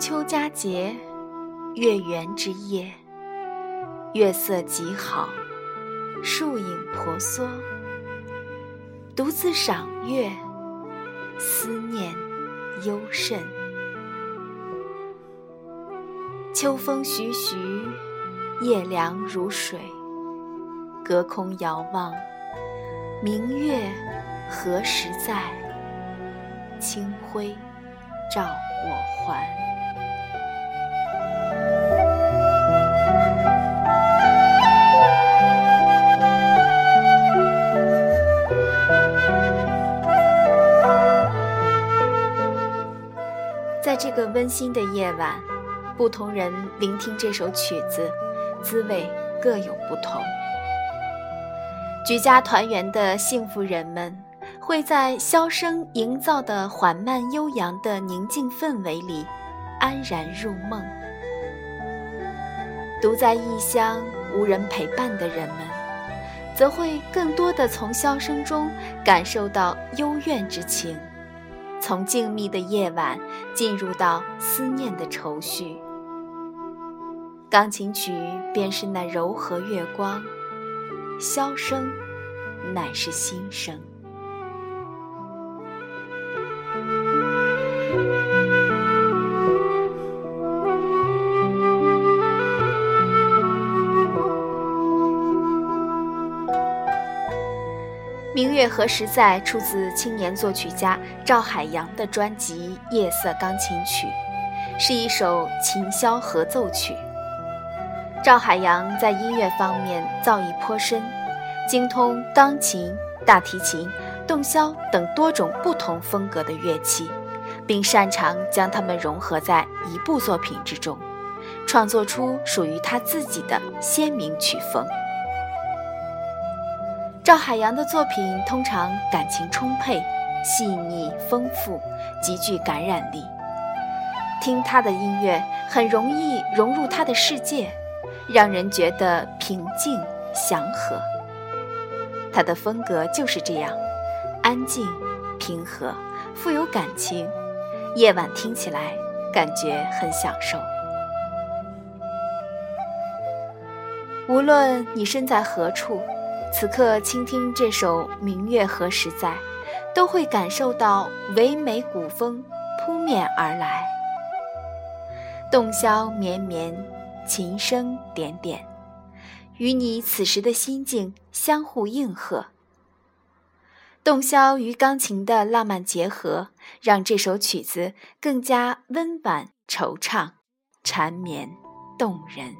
秋佳节，月圆之夜，月色极好，树影婆娑，独自赏月，思念幽甚。秋风徐徐，夜凉如水，隔空遥望，明月何时在？清辉照我还。这个温馨的夜晚，不同人聆听这首曲子，滋味各有不同。举家团圆的幸福人们，会在箫声营造的缓慢悠扬的宁静氛围里，安然入梦；独在异乡无人陪伴的人们，则会更多的从箫声中感受到幽怨之情。从静谧的夜晚进入到思念的愁绪，钢琴曲便是那柔和月光，箫声乃是心声。明月何时在？出自青年作曲家赵海洋的专辑《夜色钢琴曲》，是一首琴箫合奏曲。赵海洋在音乐方面造诣颇深，精通钢琴、大提琴、洞箫等多种不同风格的乐器，并擅长将它们融合在一部作品之中，创作出属于他自己的鲜明曲风。赵海洋的作品通常感情充沛、细腻丰富，极具感染力。听他的音乐，很容易融入他的世界，让人觉得平静祥和。他的风格就是这样，安静、平和、富有感情，夜晚听起来感觉很享受。无论你身在何处。此刻倾听这首《明月何时在》，都会感受到唯美古风扑面而来。洞箫绵绵，琴声点点，与你此时的心境相互应和。洞箫与钢琴的浪漫结合，让这首曲子更加温婉惆怅、缠绵动人。